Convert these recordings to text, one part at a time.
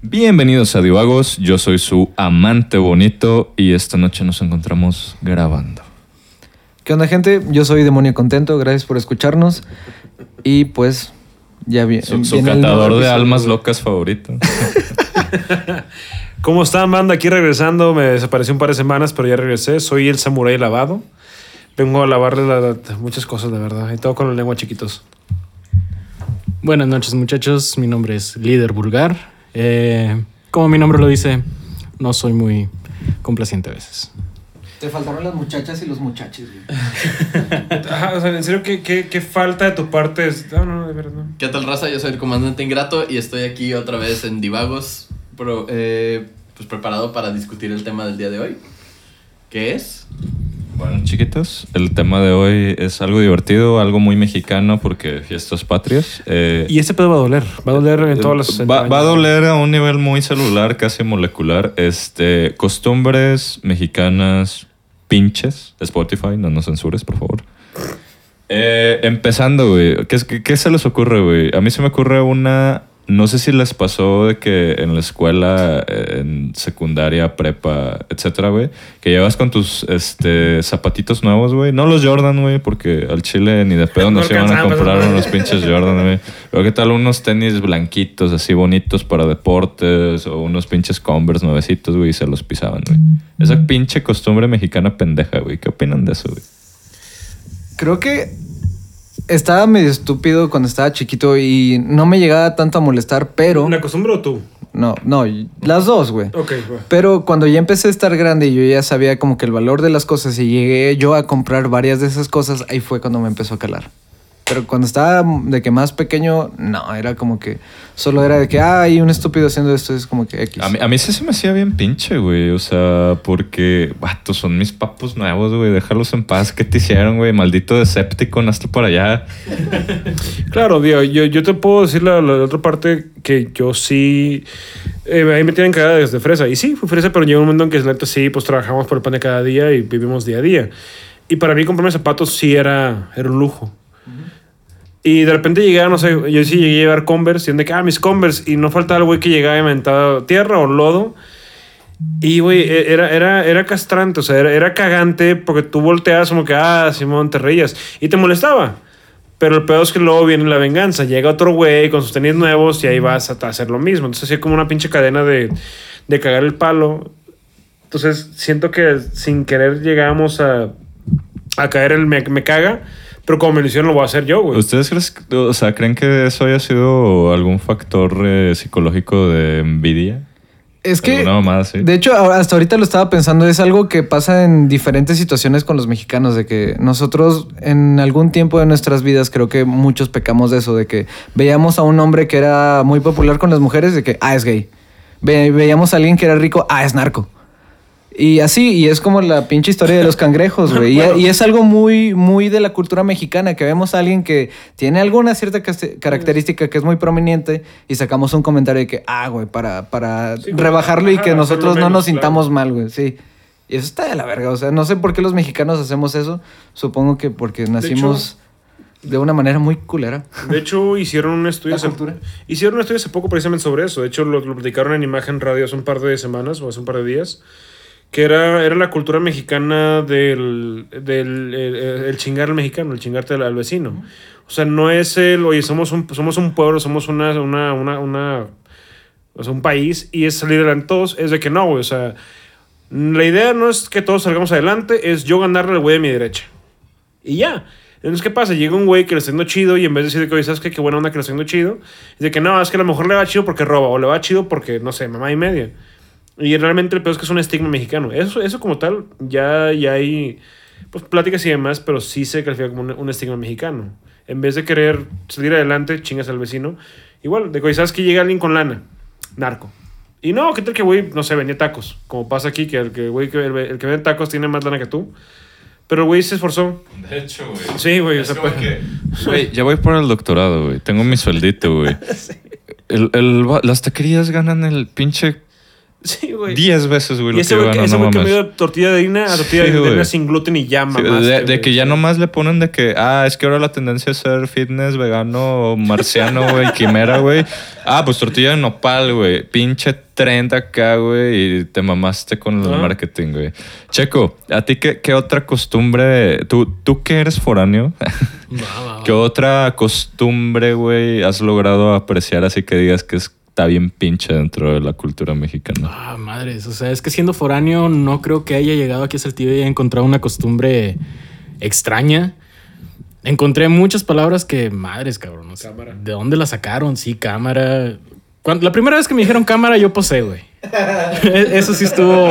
Bienvenidos a Divagos, yo soy su amante bonito y esta noche nos encontramos grabando. ¿Qué onda, gente? Yo soy Demonio Contento, gracias por escucharnos. Y pues, ya vi- Su, su viene nuevo catador de almas locas favorito. ¿Cómo están, banda? Aquí regresando. Me desaparecí un par de semanas, pero ya regresé. Soy el samurái lavado. Vengo a lavarle la- la- muchas cosas, de verdad. Y todo con la lengua chiquitos. Buenas noches muchachos, mi nombre es Líder Vulgar. Eh, como mi nombre lo dice, no soy muy complaciente a veces. Te faltaron las muchachas y los muchachos, güey. Ajá, o sea, en serio, ¿qué, qué, qué falta de tu parte? Es- No, no, de verdad. no. ¿Qué tal, raza? Yo soy el comandante Ingrato y estoy aquí otra vez en Divagos, pero, eh, pues preparado para discutir el tema del día de hoy. ¿Qué es? Bueno, chiquitos, el tema de hoy es algo divertido, algo muy mexicano porque fiestas patrias. Eh, Y este pedo va a doler. Va a doler en todas las. va, va a doler a un nivel muy celular, casi molecular. Este, costumbres mexicanas pinches. Spotify, no nos censures, por favor. Eh, empezando, güey. ¿Qué, qué se les ocurre, güey? A mí se me ocurre una... No sé si les pasó de que en la escuela, eh, en secundaria, prepa, etcétera, güey, que llevas con tus este, zapatitos nuevos, güey. No los Jordan, güey, porque al chile ni de pedo No nos iban a alcanzaban, comprar unos pinches Jordan, güey. Pero qué tal unos tenis blanquitos, así bonitos para deportes, o unos pinches Converse nuevecitos, güey, y se los pisaban, güey. Esa pinche costumbre mexicana pendeja, güey. ¿Qué opinan de eso, güey? Creo que estaba medio estúpido cuando estaba chiquito y no me llegaba tanto a molestar, pero... ¿La costumbre o tú? No, no, las dos, güey. Ok, va. Pero cuando ya empecé a estar grande y yo ya sabía como que el valor de las cosas y llegué yo a comprar varias de esas cosas, ahí fue cuando me empezó a calar. Pero cuando estaba de que más pequeño, no, era como que solo era de que, ah, hay un estúpido haciendo esto, es como que X. A mí, a mí sí se me hacía bien pinche, güey. O sea, porque, vato, son mis papos nuevos, güey. Déjalos en paz. ¿Qué te hicieron, güey? Maldito Decepticon, hasta por allá. Claro, digo, yo, yo te puedo decir la, la otra parte que yo sí. eh, ahí me tienen cagada desde fresa. Y sí, fui fresa, pero llegó un momento en que, neta, sí, pues trabajamos por el pan de cada día y vivimos día a día. Y para mí, comprarme zapatos sí era, era un lujo. Y de repente llegaba, no sé, yo sí llegué a llevar Converse y de que, ah, mis Converse. Y no faltaba el güey que llegaba inventado tierra o lodo. Y, güey, e- era, era, era castrante, o sea, era, era cagante porque tú volteas como que, ah, Simón, te reías. Y te molestaba. Pero el peor es que luego viene la venganza. Llega otro güey con sus tenis nuevos y ahí vas a hacer lo mismo. Entonces, así como una pinche cadena de, de cagar el palo. Entonces, siento que sin querer llegamos a, a caer el me, me caga. Pero como me lo hicieron, lo voy a hacer yo, güey. ¿Ustedes creen, o sea, creen que eso haya sido algún factor eh, psicológico de envidia? es que, mamada así. de hecho, hasta ahorita lo estaba pensando, es algo que pasa en diferentes situaciones con los mexicanos, de que nosotros en algún tiempo de nuestras vidas creo que muchos pecamos de eso, de que veíamos a un hombre que era muy popular con las mujeres, de que, ah, es gay. Ve- veíamos a alguien que era rico, ah, es narco. Y así, y es como la pinche historia de los cangrejos, güey. Y- Bueno. y, es algo muy, muy de la cultura mexicana, que vemos a alguien que tiene alguna cierta característica que es muy prominente y sacamos un comentario de que, ah, güey, para, para Sí, rebajarlo y que nosotros no nos claro. sintamos mal, güey, sí. Y eso está de la verga, o sea, no sé por qué los mexicanos hacemos eso. Supongo que porque nacimos de, una manera muy culera. De hecho, hicieron un estudio. Hace- hicieron un estudio hace poco precisamente sobre eso. De hecho, lo, lo platicaron en Imagen Radio hace un par de semanas o hace un par de días. Que era, era la cultura mexicana del, del el, el chingar al mexicano, el chingarte al, al vecino. O sea, no es el, oye, somos un, somos un pueblo, somos una, una, una, una, o sea, un país y es salir adelante todos. Es de que no, güey. O sea, la idea no es que todos salgamos adelante, es yo ganarle al güey de mi derecha. Y ya. Entonces, ¿qué pasa? Llega un güey que le está yendo chido y en vez de decir que, oye, ¿sabes qué? Qué buena onda que le está yendo chido. Dice que no, es que a lo mejor le va chido porque roba o le va chido porque, no sé, mamá y media. Y realmente el peor es que es un estigma mexicano. Eso, eso como tal, ya, ya hay pues, pláticas y demás, pero sí se califica como un, un estigma mexicano. En vez de querer salir adelante, chingas al vecino. Igual, de que, oye, ¿sabes que llega alguien con lana? Narco. Y no, ¿qué tal que güey, no sé, vendía tacos? Como pasa aquí, que el que güey, que el, el que vende tacos tiene más lana que tú. Pero el güey se esforzó. De hecho, güey. Sí, güey. O sea, pues- Güey, ya voy por el doctorado, güey. Tengo mi sueldito, güey. El, el las taquerías ganan el pinche Sí, güey. 10 veces, güey, Y ese que güey ese no tortilla de harina a tortilla Sí, de harina sin gluten y ya, Sí, mamaste, de, de güey. que ya nomás le ponen de que, ah, es que ahora la tendencia es ser fitness, vegano, marciano, güey, quimera, güey. Ah, pues tortilla de nopal, güey. Pinche 30 acá, güey, y te mamaste con el Ah. marketing, güey. Checo, ¿a ti qué, qué otra costumbre? ¿Tú, tú que eres foráneo? ¿Qué otra costumbre, güey, has logrado apreciar así que digas que está bien pinche dentro de la cultura mexicana? Ah, madres. O sea, es que siendo foráneo no creo que haya llegado aquí a Saltillo y haya encontrado una costumbre extraña. Encontré muchas palabras que, madres, cabrón. o sea, Cámara. ¿De dónde la sacaron? Sí, cámara. Cuando- la primera vez que me dijeron cámara, yo posé, güey. E- Eso sí estuvo.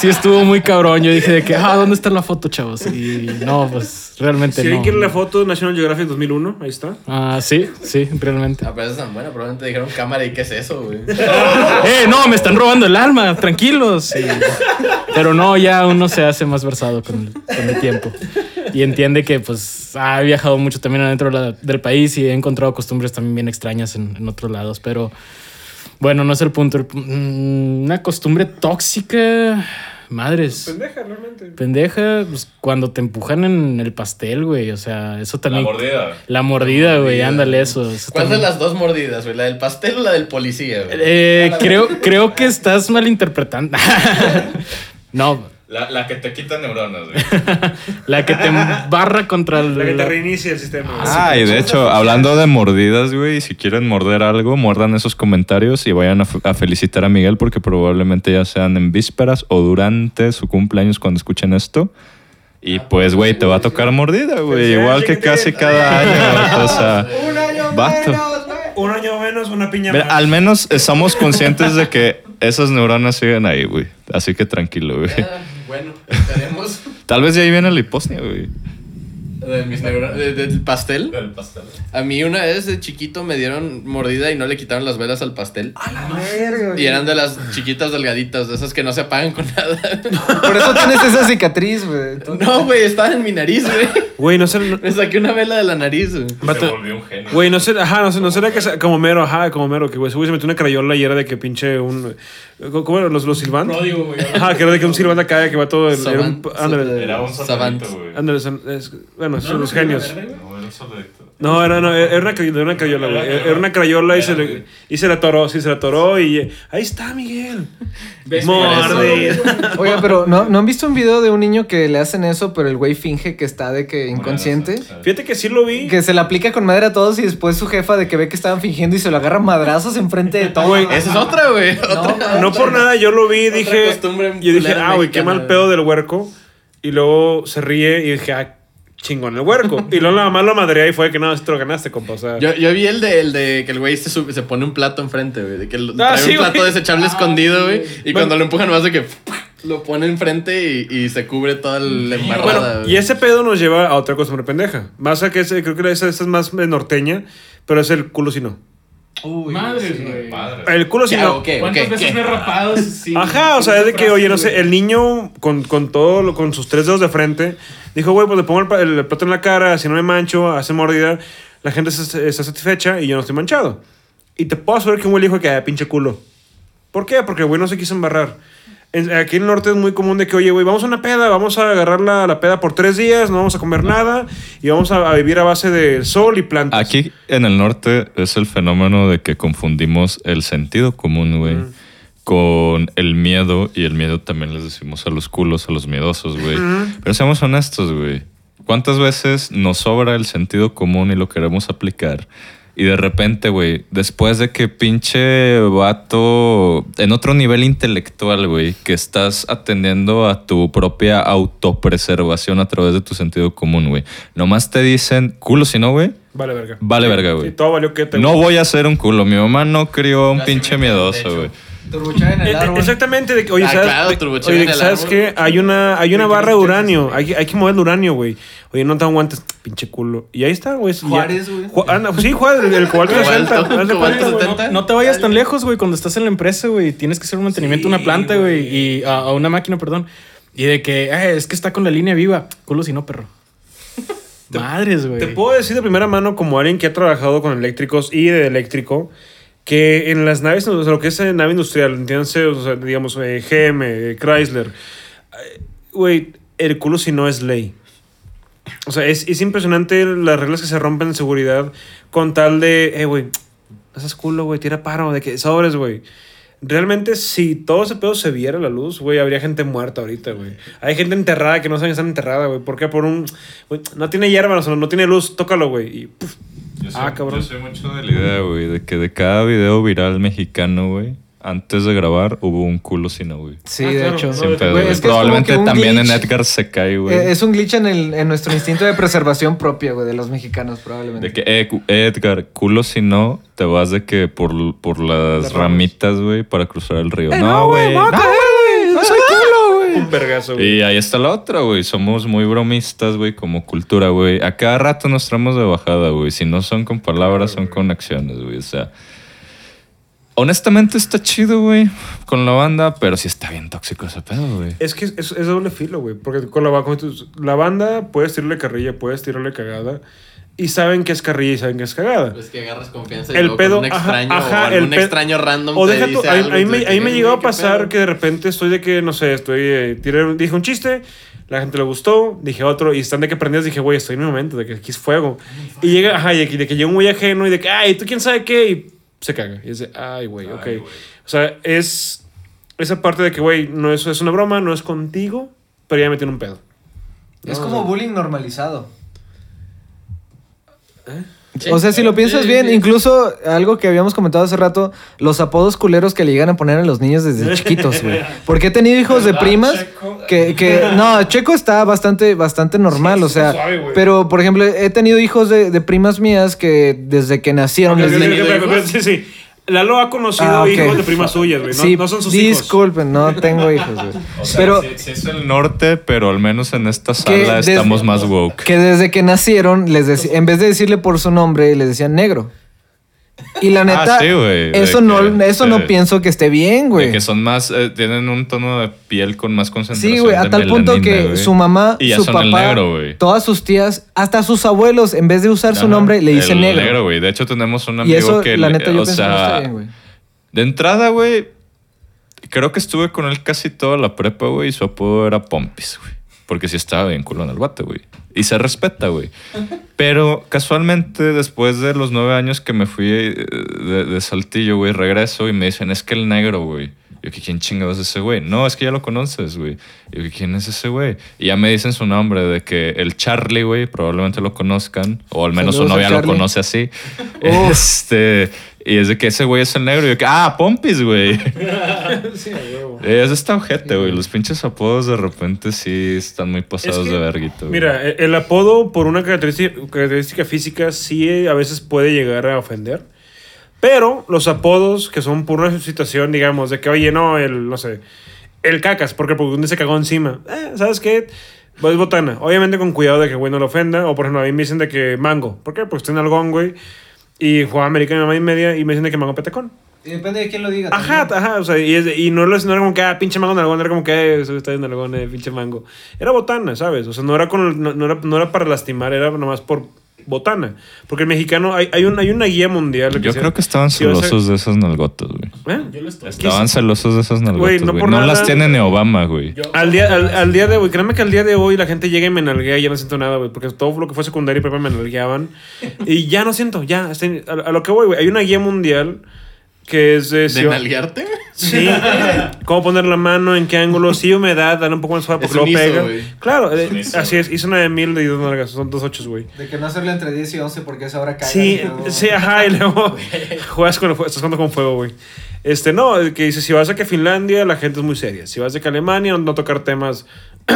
Sí estuvo muy cabrón. Yo dije de que, ah, ¿dónde está la foto, chavos? Y no, pues realmente Si no. quiere la foto de National Geographic 2001, ahí está. Ah, sí, sí, realmente. Ah, pero esa es tan buena. Probablemente dijeron cámara y qué es eso, güey. ¡Eh, no! Me están robando el alma, tranquilos. Y- pero no, ya uno se hace más versado con el, con el tiempo. Y entiende que, pues, ha viajado mucho también adentro de la- del país y he encontrado costumbres también bien extrañas en, en otros lados. Pero bueno, no es el punto. Mm, una costumbre tóxica, madres. Pendeja, realmente. Pendeja, pues, cuando te empujan en el pastel, güey. O sea, eso también. mordida. La mordida, güey, ándale, eso. eso ¿Cuál de las dos mordidas, güey? ¿La del pastel o la del policía, güey? Eh, creo, creo que estás malinterpretando. no, La, la que te quita neuronas, güey. la que te barra contra el. La que te reinicia el sistema. güey. Ah, y de hecho, hablando de mordidas, güey, si quieren morder algo, muerdan esos comentarios y vayan a, felicitar a Miguel porque probablemente ya sean en vísperas o durante su cumpleaños cuando escuchen esto. Y pues, güey, te va a tocar mordida, güey. Igual que casi cada año. O sea, Un año vato. menos, güey. Un año menos, una piña Mira, más. al menos estamos conscientes de que esas neuronas siguen ahí, güey. Así que tranquilo, güey. Bueno, esperemos. Tal vez ya ahí viene la hiposnia, güey. De mis neuro- de- del pastel. Del pastel. A mí una vez de chiquito me dieron mordida y no le quitaron las velas al pastel. Verga, Y eran de las chiquitas delgaditas, de esas que no se apagan con nada. Por eso tienes esa cicatriz, güey. No, güey, estaban en mi nariz, güey. Güey, no sé. Me saqué una vela de la nariz, güey. vato- un genio. Güey, no sé, ajá, no sé, no será que sea como mero, ajá, como mero, que güey, se metió una crayola y era de que pinche un. ¿Cómo eran los, los silbantes? Pródigo, güey. Ajá, que era de que un silbante acá que va todo. el- Era un. Ándale, Era un güey. ándale, son- es- bueno, son los genios. No, era. No, era, no, era una crayola, era una crayola, güey. Era una crayola y se, le, y se la atoró, sí, se la atoró y. Ahí está, Miguel. Morde. Oye, pero ¿no, ¿no han visto un video de un niño que le hacen eso, pero el güey finge que está de que inconsciente? Fíjate que sí lo vi. Que se le aplica con madre a todos y después su jefa de que ve que estaban fingiendo y se lo agarra madrazos enfrente de todo. Güey, Esa es otra, güey. No por nada, yo lo vi y dije. Yo dije, ah, güey, qué mal pedo del huerco. Y luego se ríe y dije, ah, chingón el huerco. y luego la mamá lo madrea y fue que no, esto lo ganaste, compa. O sea, Yo, yo vi el de, el de que el güey se, sube- se pone un plato enfrente, güey. De que Ah, trae sí, un plato güey. desechable escondido, güey. Y Bueno. cuando lo empujan, más de que lo pone enfrente y, y se cubre toda la embarrada, bueno, güey. y ese pedo nos lleva a otra costumbre pendeja. Más a que ese, creo que esa, esa es más norteña, pero es el culo si no. Madres, güey. El culo si ¿Qué no. ¿Cuántas ¿Qué? veces ¿Qué? me he rapado? Sí, Ajá, o sea, es de que, oye, no sé, el niño con, con todo, lo- con sus tres dedos de frente, dijo, güey, pues le pongo el, el plato en la cara, si no me mancho, hace mordida, la gente se- está satisfecha y yo no estoy manchado. Y te puedo asegurar que un güey dijo que, ah, pinche culo. ¿Por qué? Porque el güey no se quiso embarrar. Aquí en el norte es muy común de que, oye, güey, vamos a una peda, vamos a agarrar la, la peda por tres días, no vamos a comer nada y vamos a, a vivir a base de sol y plantas. Aquí en el norte es el fenómeno de que confundimos el sentido común, güey, con el miedo. Y el miedo también les decimos a los culos, a los miedosos, güey. Pero seamos honestos, güey. ¿Cuántas veces nos sobra el sentido común y lo queremos aplicar? Y de repente, güey, después de que pinche vato en otro nivel intelectual, güey, que estás atendiendo a tu propia autopreservación a través de tu sentido común, güey. Nomás te dicen culo si no, güey. Vale, verga. Vale, verga, Sí, güey. todo valió que te No voy a ser un culo. Mi mamá no crió a un Casi pinche miedoso, güey. Turbuchar en el eh, árbol. Exactamente, de que, oye, Ah, ¿sabes, claro, de- oye, en el ¿sabes árbol. qué? Hay una, hay una barra de uranio, hay, que- hay que mover el uranio, güey. Oye, no te aguantes, pinche culo. Y ahí está, güey. Juárez, güey. Ju- anda, sí, Juárez, el, el cobalto Cobalto, 60. haz de cobalto cuenta, güey. 70. No te vayas tan lejos, güey. Cuando estás en la empresa, güey, tienes que hacer un mantenimiento a una planta, güey, y a, a una máquina, perdón. Y de que, "Eh, es que está con la línea viva. Culo si no, perro. Madres, güey. Te puedo decir de primera mano, como alguien que ha trabajado con eléctricos y de eléctrico, que en las naves, o sea, lo que es eh, nave industrial, entiéndase, o sea, digamos, eh, GM, eh, Chrysler, eh, güey, culo si no es ley. O sea, es, es impresionante las reglas que se rompen en seguridad con tal de, eh, güey, no culo, güey, tira paro, de que sobres, güey. Realmente, si todo ese pedo se viera la luz, güey, habría gente muerta ahorita, güey. Hay gente enterrada que no saben que están enterrada, güey. ¿Por qué? Por un. güey, no tiene hierba, o sea, no tiene luz, tócalo, güey. Y. Yo soy, Ah, cabrón. Yo soy mucho de la idea, güey, de que de cada video viral mexicano, güey, antes de grabar hubo un culo sino, güey. Sí, Ah, de claro. hecho. Sin pedo, es que Probablemente también en glitch. Edgar se cae, güey. Eh, Es un glitch en, el, en nuestro instinto de preservación propia, güey, de los mexicanos, probablemente. De que, eh, cu- Edgar, culo si no, te vas de que por, por las ramitas, güey, para cruzar el río. Eh, no, güey. no, caer, güey. No soy culo, güey. Un vergazo, güey. Y ahí está la otra, güey. Somos muy bromistas, güey, como cultura, güey. A cada rato nos traemos de bajada, güey. Si no son con palabras, son con acciones, güey. O sea, honestamente está chido, güey, con la banda, pero sí está bien tóxico ese pedo, güey. Es que es, es- doble filo, güey. Porque con la, con la banda puedes tirarle carrilla, puedes tirarle cagada. Y saben que es carrilla y saben que es cagada. Es que agarras confianza y El luego pedo, con un extraño ajá, o pe- extraño random O te deja dice tú, a, algo a mí y tú me, de a mí que, me "Güey, llegó a ¿qué pasar pedo?". que de repente estoy de que, no sé, estoy, eh, tiré, dije un chiste, la gente le gustó, dije otro, y están de que prendidas, dije, güey, estoy en mi momento, de que aquí es fuego. Y llega, ajá, y de que llega un güey ajeno y de que, ay, ¿tú quién sabe qué? Y se caga. Y es de, ay, güey, ok. O sea, es esa parte de que, güey, no es, es una broma, no es contigo, pero ya me tiene un pedo. Es No, como bullying normalizado. Sí. O sea, si lo piensas Sí, bien, sí. incluso algo que habíamos comentado hace rato, los apodos culeros que le llegan a poner a los niños desde chiquitos, güey. Porque he tenido hijos de primas que, que no, Checo está bastante, bastante normal, o sea, suave, pero por ejemplo, he tenido hijos de, de primas mías que desde que nacieron les Lalo ha conocido Ah, hijos de primas suyas, güey. No, sí, no son sus hijos. disculpen, no tengo hijos, güey. O sea, pero sí, sí es el norte, pero al menos en esta sala desde- estamos más woke. que desde que nacieron les en vez de decirle por su nombre les decían negro. Y la neta, Ah, sí, de eso no, que- eso no pienso que esté bien, güey. que son más, eh, tienen un tono de piel con más concentración. Sí, güey, a tal punto que su mamá, Y su papá, negro, todas sus tías, hasta sus abuelos, en vez de usar su nombre, le dicen negro. güey. De hecho, tenemos un y amigo eso, que. la le- neta, yo o pienso que no sea, está bien, güey. De entrada, güey, creo que estuve con él casi toda la prepa, güey, y su apodo era Pompis, güey. Porque sí estaba bien culo en el bate, güey. Y se respeta, güey. Pero casualmente, después de los nueve años que me fui eh, de, de Saltillo, güey, regreso y me dicen, es que el negro, güey. Yo, que ¿quién chingados es ese güey? No, es que ya lo conoces, güey. Yo, que ¿quién es ese güey? Y ya me dicen su nombre, de que el Charlie, güey, probablemente lo conozcan. O al menos su Saludos al novia lo conoce así. Este... Y es de que ese güey es el negro. Y yo que, ah, Pompis, güey. Sí. Es esta ojete, güey. Los pinches apodos de repente sí están muy pasados Es que, de verguito. güey. Mira, e- el apodo por una característica, característica física sí eh, a veces puede llegar a ofender. Pero los apodos que son por una situación, digamos, de que, oye, no, el, no sé, el cacas, porque porque un día se cagó encima. Eh, ¿Sabes qué? Pues botana. Obviamente con cuidado de que, güey, no lo ofenda. O por ejemplo, a mí me dicen de que mango. ¿Por qué? Porque estoy en algón, güey. Y jugaba americano mamá y media y me dicen de que mango petacón. Y depende de quién lo diga. Ajá, ajá, o sea, y, es- y no, lo- no era como que, ah, pinche mango en algún, era como que, eh, está en algún, eh, pinche mango. Era botana, ¿sabes? O sea, no era, con, no, no era, no era para lastimar, era nomás por botana. Porque el mexicano, hay, hay, un, hay una guía mundial. Yo creo que estaban celosos de esas nalgotas, güey. ¿Eh? Yo lo estoy. Estaban celosos de esas nalgotas, Güey, no No, por nada- las tiene ni Obama, güey. Yo- Al día, al, al día de hoy, créanme que al día de hoy la gente llega y me nalguea y ya no siento nada, güey. Porque todo lo que fue secundaria y prepa me nalgueaban. y ya no siento, ya. estoy- a, a lo que voy, güey. Hay una guía mundial que es de... ¿De nalguearte? Sí. Cómo poner la mano, en qué ángulo, sí, humedad, darle un poco más suave Es porque luego ISO, pega. Claro, Es eh, ISO, así es. Hizo una de mil y dos nalgas, son dos ochos, güey. De que no hacerlo entre 10 y 11 porque esa hora cae. Sí, sí, ajá, y luego juegas con el fuego, estás jugando con fuego, güey. Este, no, que dice, si vas a que Finlandia, la gente es muy seria. Si vas de que Alemania, no tocar temas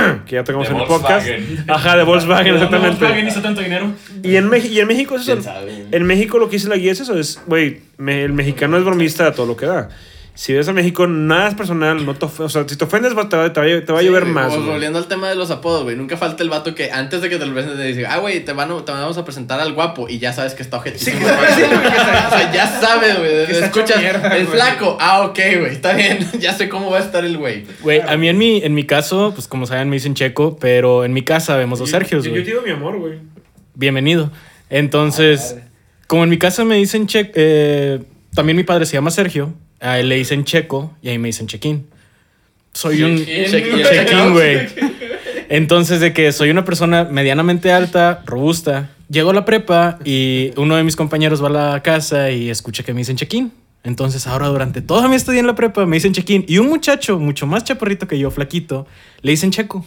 que ya tocamos De en el podcast. Volkswagen. Ajá, de Volkswagen, Volkswagen exactamente. hizo tanto dinero. Y en, y en México es eso. ¿Quién sabe? En México lo que dice la guía es eso, es, güey, me- el mexicano es bromista a todo lo que da. Si ves a México, nada es personal, no te O sea, si te ofendes, te va, te va, te va a Sí, llover más. Volviendo al tema de los apodos, güey. Nunca falta el vato que antes de que te lo presenten te dice, ah, güey, te, van a- te vamos a presentar al guapo. Y ya sabes que está objetísimo. Sí, güey. o sea, ya sabes, güey. Escuchas, mierda, el güey. flaco. Ah, ok, güey. Está bien. ya sé cómo va a estar el güey. Güey, a mí en mi, en mi caso, pues como saben, me dicen Checo, pero en mi casa vemos dos Sergios, Yo, yo güey. te digo mi amor, güey. Bienvenido. Entonces, como en mi casa me dicen Checo, también mi padre se llama Sergio, a él le dicen Checo y a mí me dicen Chequín. Soy un Chequín. Chequín, güey. Entonces, de que soy una persona medianamente alta, robusta, llego a la prepa y uno de mis compañeros va a la casa y escucha que me dicen Chequín. Entonces, ahora durante toda mi estadía en la prepa me dicen Chequín. Y un muchacho mucho más chaparrito que yo, flaquito, le dicen Checo.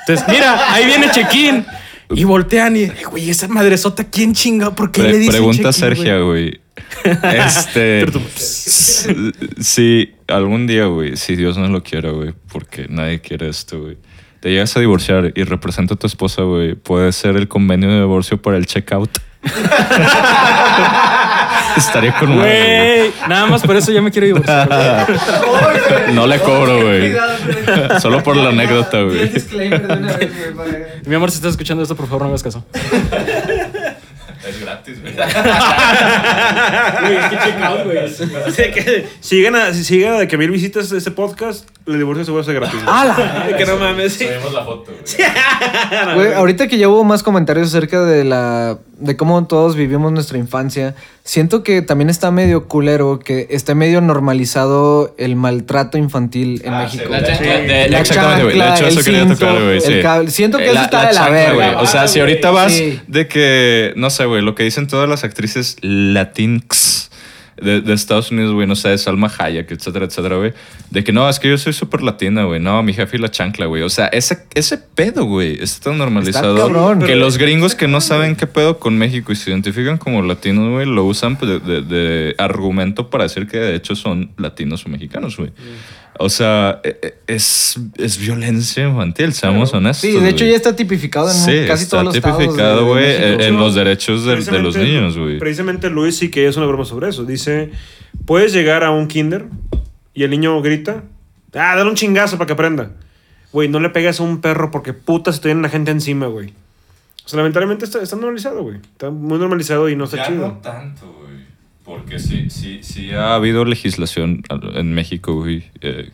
Entonces, mira, ahí viene Chequín. Y voltean y, "Eh, güey, esa madresota, ¿quién chinga? ¿Por qué Pre- le dicen pregunta güey?" Sergio, güey. Este. Pero tú- s- si algún día, güey, si Dios no lo quiera, güey, porque nadie quiere esto, güey. Te llegas a divorciar y representa a tu esposa, güey. Puede ser el convenio de divorcio para el checkout. Estaría con Güey, nada más por eso ya me quiero divorciar. güey. No le cobro, güey. Solo por la anécdota, güey. Mi amor, si estás escuchando esto, por favor, no hagas caso. Es gratis, güey. Güey, es que check out, güey. O sea, que si llegan a, si llegan a que mil visitas este podcast, el divorcio seguro ser gratis. güey. que no mames. sí. Subimos la foto, güey. Güey, ahorita que ya hubo más comentarios acerca de la de cómo todos vivimos nuestra infancia, siento que también está medio culero que esté medio normalizado el maltrato infantil en Ah, México. sí, La de- chancla. de- La Exactamente, güey. De chancla, hecho, el eso quería tocar, güey. el cable. Siento que Eh, eso está de la verga, güey. O sea, si ahorita vas Sí. de que, no sé, güey, lo que dicen todas las actrices latinx de, de Estados Unidos, güey, no sé, de Salma Hayek, etcétera, etcétera, güey, de que no, es que yo soy súper latina, güey, no, mi jefe y la chancla, güey. O sea, ese, ese pedo, güey, está tan normalizado cabrón. que los gringos que no saben qué pedo con México y se identifican como latinos, güey, lo usan de, de- de argumento para decir que de hecho son latinos o mexicanos, güey. O sea, e- e- es, es violencia infantil, seamos honestos. Sí, de hecho ya está tipificado en Sí, casi está todos los estados de- tipificado, güey, en, los derechos de, de los Precisamente- niños, güey. Precisamente Luis sí que es una broma sobre eso. Dice, puedes llegar a un kinder y el niño grita, ah, dale un chingazo para que aprenda. Güey, no le pegas a un perro porque puta se te viene la gente encima, güey. O sea, lamentablemente está, está normalizado, güey. Está muy normalizado y no está Ya chido. no tanto, güey. Porque sí, sí, sí ha habido legislación en México, güey. eh,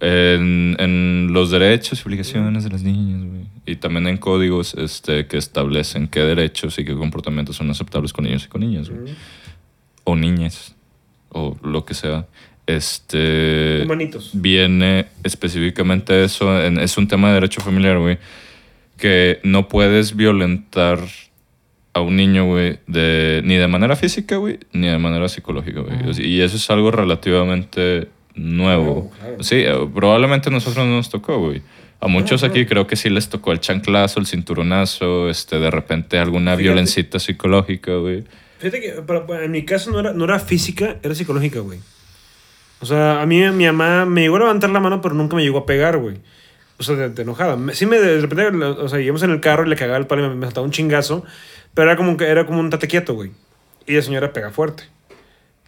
en, en los derechos y obligaciones de las niñas, güey. Y también en códigos este, que establecen qué derechos y qué comportamientos son aceptables con niños y con niñas, güey. O niñas. O lo que sea. Este. Humanitos. Viene específicamente eso. en- es un tema de derecho familiar, güey. Que no puedes violentar a un niño, güey, de, ni de manera física, güey, ni de manera psicológica, güey. O sea, Y eso es algo relativamente nuevo. Nuevo, claro. Sí, eh, probablemente a nosotros no nos tocó, güey. A muchos aquí creo que sí les tocó el chanclazo, el cinturonazo, este, de repente alguna Fíjate. violencita psicológica, güey. Fíjate que para- para- en mi caso no era, no era física, era psicológica, güey. O sea, a mí mi mamá me llegó a levantar la mano, pero nunca me llegó a pegar, güey. O sea, de enojada. Me- Sí me de repente, o sea, íbamos en el carro y le cagaba el palo y me, me saltaba un chingazo, pero era como, era como un tate quieto, güey. Y la señora pega fuerte.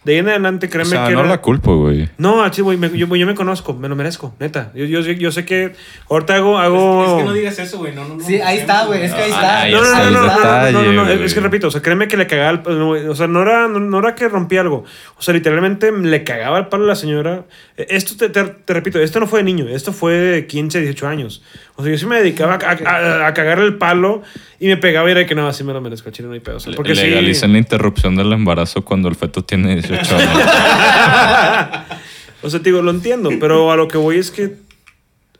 De ahí en adelante, O créeme sea, que no era- la culpo, güey. No, así, güey, me- yo, yo me conozco, me lo merezco, neta. Yo, yo, sé- yo sé que ahorita hago... hago... Es que no digas eso, güey. No, no, no. Sí, ahí está, güey, es que ahí está. Ahí No, no, está no, no, no, no, detalle, no, no, no, güey. es que repito, o sea, créeme que le cagaba el palo, o sea, no era, no, no era que rompía algo, o sea, literalmente le cagaba el palo a la señora. Eh, Esto, te, te, te repito, esto no fue de niño, esto fue de 15, 18 años. O sea, yo sí me dedicaba a, a, a cagarle el palo y me pegaba y era que no, así me lo merezco, chile, no hay pedo. O sea, porque sí- Legalicen la interrupción del embarazo cuando el feto tiene 18 años. O sea, te digo, lo entiendo, pero a lo que voy es que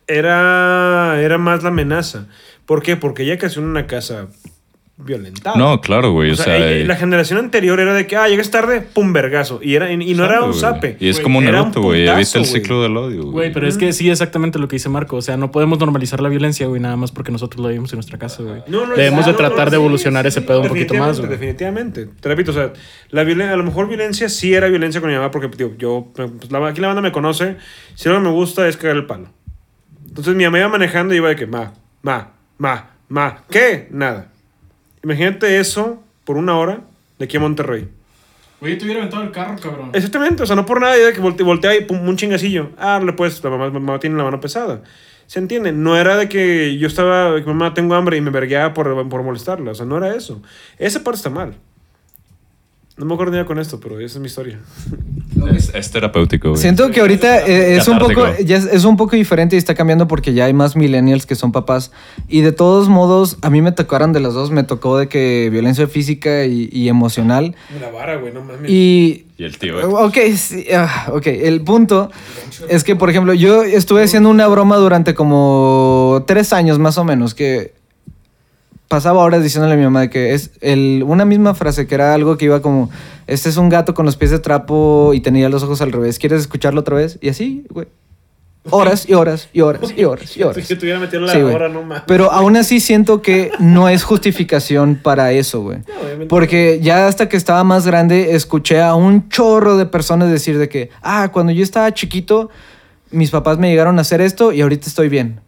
era, era más la amenaza. ¿Por qué? Porque ella creció en una casa violentada. No, claro, güey. O O sea, sea, eh, la generación anterior era de que, ah, llegas tarde, pum, vergazo. Y, era, y, y no era un zape. Y es Güey, como Naruto, güey. Evita el güey. ciclo del odio, güey. Güey, pero es que sí, exactamente lo que dice Marco. O sea, no podemos normalizar la violencia, güey, nada más porque nosotros lo vivimos en nuestra casa, güey. No, no, Debemos de tratar no, de evolucionar sí, ese pedo un poquito más, definitivamente, güey. Definitivamente. Te repito, o sea, la violen- a lo mejor violencia sí era violencia con mi mamá porque, tío, yo, pues, la- aquí la banda me conoce. Si algo me gusta es cagar el palo. Entonces mi mamá iba manejando y iba de que, ma, ma, ma, ma, ¿qué? Nada. Imagínate eso por una hora de aquí a Monterrey. Oye, te hubiera aventado el carro, cabrón. Exactamente, o sea, no por nada, de que volte, voltea y pum, un chingacillo. Ah, le pues, la mamá, mamá tiene la mano pesada. ¿Se entiende? No era de que yo estaba, que mamá, tengo hambre y me vergueaba por, por molestarla. O sea, no era eso. Esa parte está mal. No me acuerdo ni con esto, pero esa es mi historia. Es, es terapéutico, güey. Siento que ahorita eh, es un poco ya es, es un poco diferente y está cambiando porque ya hay más millennials que son papás y de todos modos a mí me tocaron de las dos, me tocó de que violencia física y, y emocional La vara, güey, no mames. y Y el tío, güey. Ok, sí, ah, ok. El punto es que, por ejemplo, yo estuve haciendo una broma durante como tres años más o menos, que pasaba horas diciéndole a mi mamá que es el, una misma frase, que era algo que iba como, este es un gato con los pies de trapo y tenía los ojos al revés, ¿quieres escucharlo otra vez? Y así, güey. Horas y horas y horas y horas y horas. Si tuviera metido la Sí, hora, no mames. Pero aún así siento que no es justificación para eso, güey. Porque ya hasta que estaba más grande, escuché a un chorro de personas decir de que, ah, cuando yo estaba chiquito, mis papás me llegaron a hacer esto y ahorita estoy bien.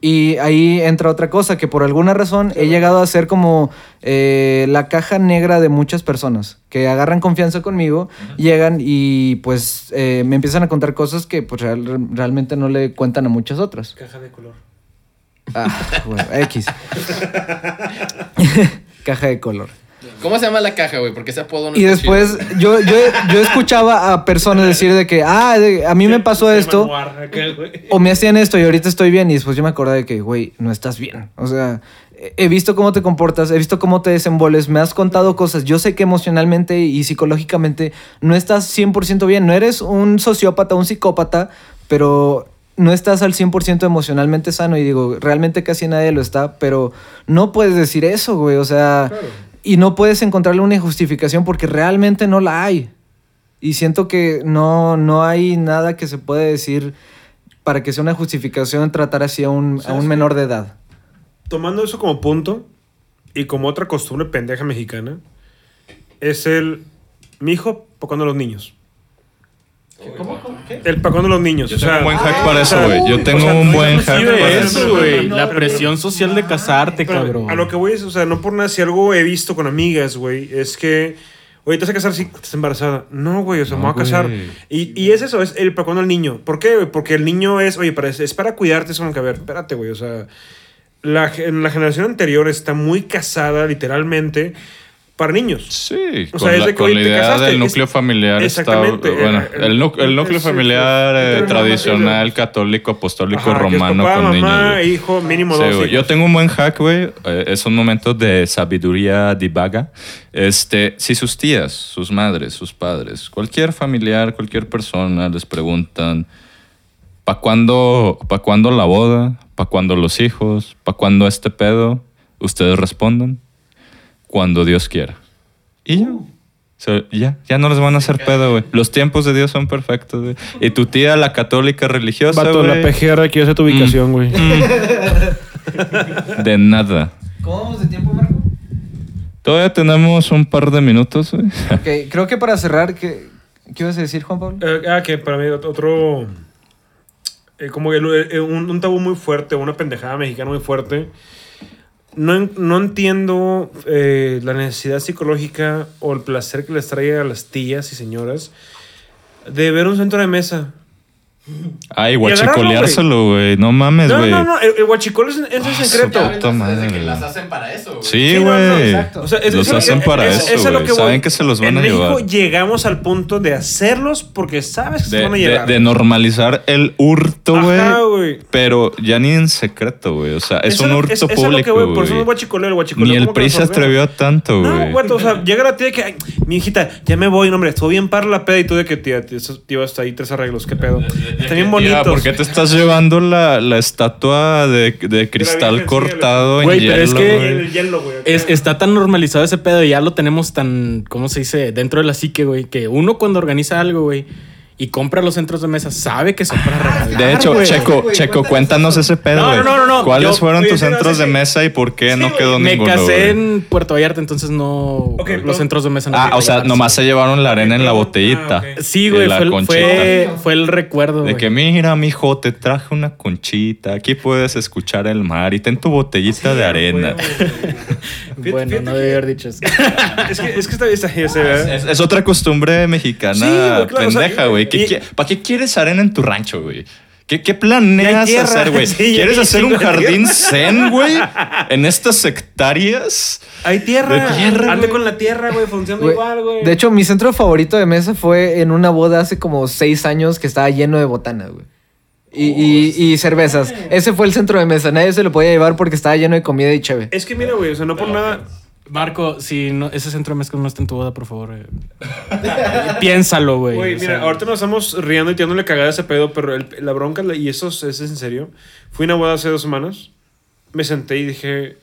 Y ahí entra otra cosa, que por alguna razón he llegado a ser como eh, la caja negra de muchas personas, que agarran confianza conmigo, llegan y pues eh, me empiezan a contar cosas que pues real- realmente no le cuentan a muchas otras. Caja de color. Ah, bueno, X. Caja de color. ¿Cómo se llama la caja, güey? Porque ese apodo no Y después chido. yo, yo, yo escuchaba a personas decir de que, ah, de- a mí me pasó esto, aquel, o me hacían esto y ahorita estoy bien. Y después yo me acordé de que, güey, no estás bien. O sea, he- visto cómo te comportas, he visto cómo te desenvuelves, me has contado cosas. Yo sé que emocionalmente y psicológicamente no estás 100% bien. No eres un sociópata, un psicópata, pero no estás al 100% emocionalmente sano. Y digo, realmente casi nadie lo está, pero no puedes decir eso, güey. O sea, y no puedes encontrarle una justificación porque realmente no la hay. Y siento que no, no hay nada que se puede decir para que sea una justificación tratar así a un, a ¿Sabes un menor de edad. Tomando eso como punto y como otra costumbre pendeja mexicana, es el. Mi hijo, pacando a los niños. El pacando a los niños. Yo o tengo sea, un buen hack para o eso, güey. Yo o tengo sea, un buen hack para eso, güey. La presión social de casarte, pero cabrón. A lo que voy es, o sea, no por nada, si algo he visto con amigas, güey, es que. Oye, te vas a casar si estás embarazada. No, güey, o sea, me No, voy a casar. Y, y es eso, es el cuando el niño. ¿Por qué? güey? Porque el niño es, oye, para, es para cuidarte, es como que, a ver, espérate, güey, o sea, la, gen- la generación anterior está muy casada, literalmente, para niños. Sí, O con, sea, es la, con la idea casaste, del es- núcleo familiar está... Exactamente, Bueno, el- el, el núcleo familiar eh, tradicional, es- católico, apostólico, Ajá, es romano papá, con mamá, niños. hijo, mínimo Sí, dos güey. Yo hijos. tengo un buen hack, güey. Eh, es un momento de sabiduría divaga. Este, si sus tías, sus madres, sus padres, cualquier familiar, cualquier persona les preguntan ¿para cuándo, pa' cuándo la boda? ¿Para cuándo los hijos? ¿Para cuándo este pedo? Ustedes respondan cuando Dios quiera. Y ya. O sea, ya, ya no les van a hacer pedo, güey. Los tiempos de Dios son perfectos, güey. Y tu tía, la católica religiosa, Vato, la PGR quiere hacer tu ubicación, güey. de nada. ¿Cómo vamos de tiempo, Marco? Todavía tenemos un par de minutos, güey. Ok, creo que para cerrar, ¿qué, qué ibas a decir, Juan Pablo? Eh, ah, que para mí otro... eh, como el- eh, un, un tabú muy fuerte, una pendejada mexicana muy fuerte. No, no entiendo eh, la necesidad psicológica o el placer que les trae a las tías y señoras de ver un centro de mesa. Ay, guachicoleárselo, güey. No mames, No, güey. no, no, el, el guachicol es, es Ah, secreto. Puta madre, que las güey. hacen para eso, güey. Sí, Sí, no, no, güey. exacto. O sea, es- Los eso- hacen es- para es- eso, es lo güey. que. Saben que se los van en a México llevar. llegamos al punto de hacerlos porque sabes que se van a llevar. de normalizar el hurto, güey. güey. Pero ya ni en secreto, güey. O sea, es Eso un hurto es- público, Por eso no es güey. guachicoleo, el guachicoleo Ni el PRI se atrevió a tanto, No, güey. güey, o sea, llega la tía que, ay, mi hijita, ya me voy, no, hombre, estuvo bien para la peda y tú de que tía, tío, hasta ahí tres arreglos, qué pedo. Están bien bonitos. Tía, ¿por qué te estás llevando la, la estatua de, de cristal cortado en Güey, hielo, pero es que-? El hielo, güey. Es- está tan normalizado ese pedo y ya lo tenemos tan, ¿cómo se dice? Dentro de la psique, güey. Que uno cuando organiza algo, güey, y compra los centros de mesa, sabe que son para regalar. De hecho. Checo, Checo, cuéntanos ese pedo, No, no, no. ¿Cuáles Yo- fueron tus centros sí, de mesa y por qué Sí, no quedó Me ninguno, casé güey? en Puerto Vallarta, entonces no. Los no. centros de mesa no Ah, o sea, nomás se llevaron la arena en la botellita. Ah, ok. Sí, güey, la fue, fue, fue el recuerdo. De que, mira, mijo, te traje una conchita. Aquí puedes escuchar el mar y ten tu botellita de arena. Fíjate- bueno, fíjate no que- debí haber dicho eso. Es que, es que está, está, se ve. Es, es otra costumbre mexicana Sí, güey, claro, o sea, pendeja, güey. ¿Qué y- qui- ¿Para qué quieres arena en tu rancho, güey? ¿Qué, qué planeas tierra, hacer, güey? sí, ¿Quieres hacer un jardín tierra. zen, güey? En estas hectáreas. Hay tierra. De tierra, Ande con la tierra, güey. Funciona Güey, igual, güey. De hecho, mi centro favorito de mesa fue en una boda hace como seis años que estaba lleno de botanas, güey. Y, y- y cervezas. Ese fue el centro de mesa. Nadie se lo podía llevar porque estaba lleno de comida y cheve. Es que mira, güey, o sea, no por nada. Marco, si no, ese centro de mezcla no está en tu boda, por favor. eh, piénsalo, güey. Güey, mira, sea, ahorita nos estamos riendo y tirándole cagada a ese pedo, pero el- la bronca, y eso es, es en serio. Fui a una boda hace dos semanas, me senté y dije.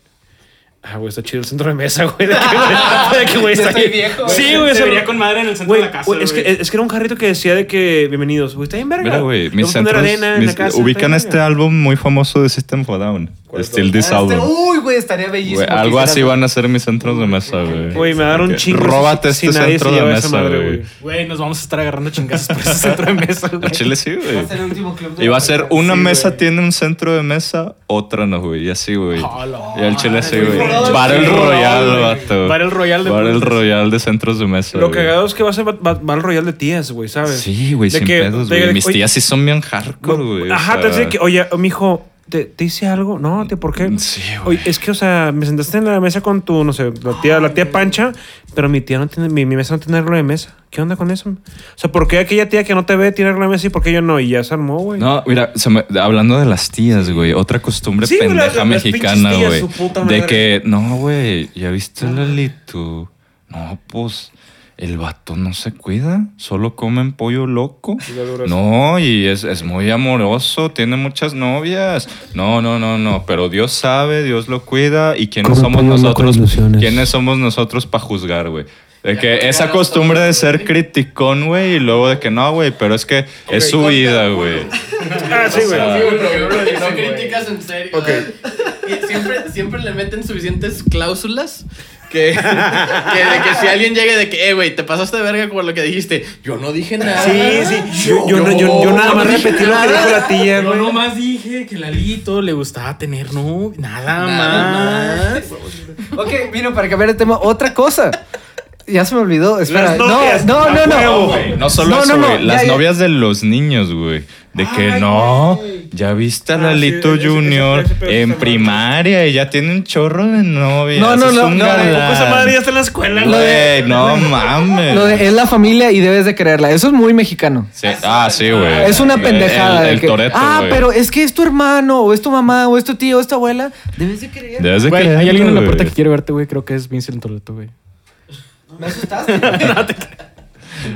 Ah, güey, está chido el centro de mesa, güey. De que, güey, de que, güey, está estoy viejo, Sí, se güey, o sea, vería con madre en el centro Güey, de la casa. güey, es, que, es que era un carrito que decía de que bienvenidos. Güey, está bien verga. Mira, güey, mis centros arena en mis- la casa, ubican este verga. álbum muy famoso de System of a Down. ¿Cuál es Still? This Ah, Album. este- Uy, güey, estaría bellísimo. Güey, algo así van a ser mis centros de mesa, güey. Güey, me daron un chingo. Róbate este centro de mesa, güey. Güey, nos vamos a estar agarrando chingazos por ese centro de mesa, güey. Chile sí, güey. Va a ser el último club de Y va a ser una Sí, mesa tiene un centro de mesa, otra no, güey. Y así, güey. Y al chile sí, güey. Battle güey. vato. Battle Royale de Battle. Royale de centros de mesa. Lo cagado es que va a ser Bat- Bat- Battle Royale de tías, güey, ¿sabes? Sí, güey, sin pedos, güey. de- Mis tías sí son bien hardcore, güey. Ajá, te que, oye, mijo, ¿te, ¿te hice algo? No, ¿te, ¿por qué? Sí, güey. Oye, es que, o sea, me sentaste en la mesa con tu, no sé, la tía, la tía Pancha, pero mi tía no tiene, mi, mi mesa no tiene arreglo de mesa. ¿Qué onda con eso? O sea, ¿por qué aquella tía que no te ve tiene arreglo de mesa y por qué yo no? Y ya se armó, güey. No, mira, se me- hablando de las tías, güey, otra costumbre Sí, güey, las- pendeja las mexicana, tías, güey. su puta De que, no, güey, ¿ya viste Lalito? No, pues, el vato no se cuida, solo comen pollo loco. Y. No, y es, es muy amoroso, tiene muchas novias. No, no, no, no, pero Dios sabe, Dios lo cuida. ¿Y quiénes somos nosotros? ¿Quiénes somos nosotros para juzgar, güey? De que esa costumbre de ser criticón, güey, y luego de que no, güey, pero es que es su vida, güey. Ah, sí, güey. sea, Sí, güey, pero no críticas en serio. Ok. Y siempre, siempre le meten suficientes cláusulas que, que de que si alguien llegue de que, eh, güey, te pasaste de verga con lo que dijiste. Yo no dije nada. Sí, sí. Yo, yo, no- yo- yo nada más repetí lo que dijo la tía, Yo güey. nomás dije que Lalito le gustaba tener no nada, Nada más. Ok, vino para cambiar de tema. Otra cosa. Ya se me olvidó. Espera. Las novias, no, no, no, huevo, no. güey. No solo No, eso, no, no, güey. ya, Las ya. novias de los niños, güey. De que Ay, no, güey. ya viste a Ah, Lalito sí, ese- ese- Junior ese en primaria y ya tiene un chorro de novias. No, no, es no, un no, esa madre ya está en la escuela, güey. no mames. Lo de es la familia y debes de creerla. Eso es muy mexicano. Sí, Ah, sí, güey. Es una El- pendejada. El, de el que, ah, güey. pero es que es tu hermano, o es tu mamá, o es tu tío, o es tu abuela. Debes de creer. Debes de hay alguien en la puerta que quiere verte, güey. Creo que es Vincent Toledo, güey. Me asustaste.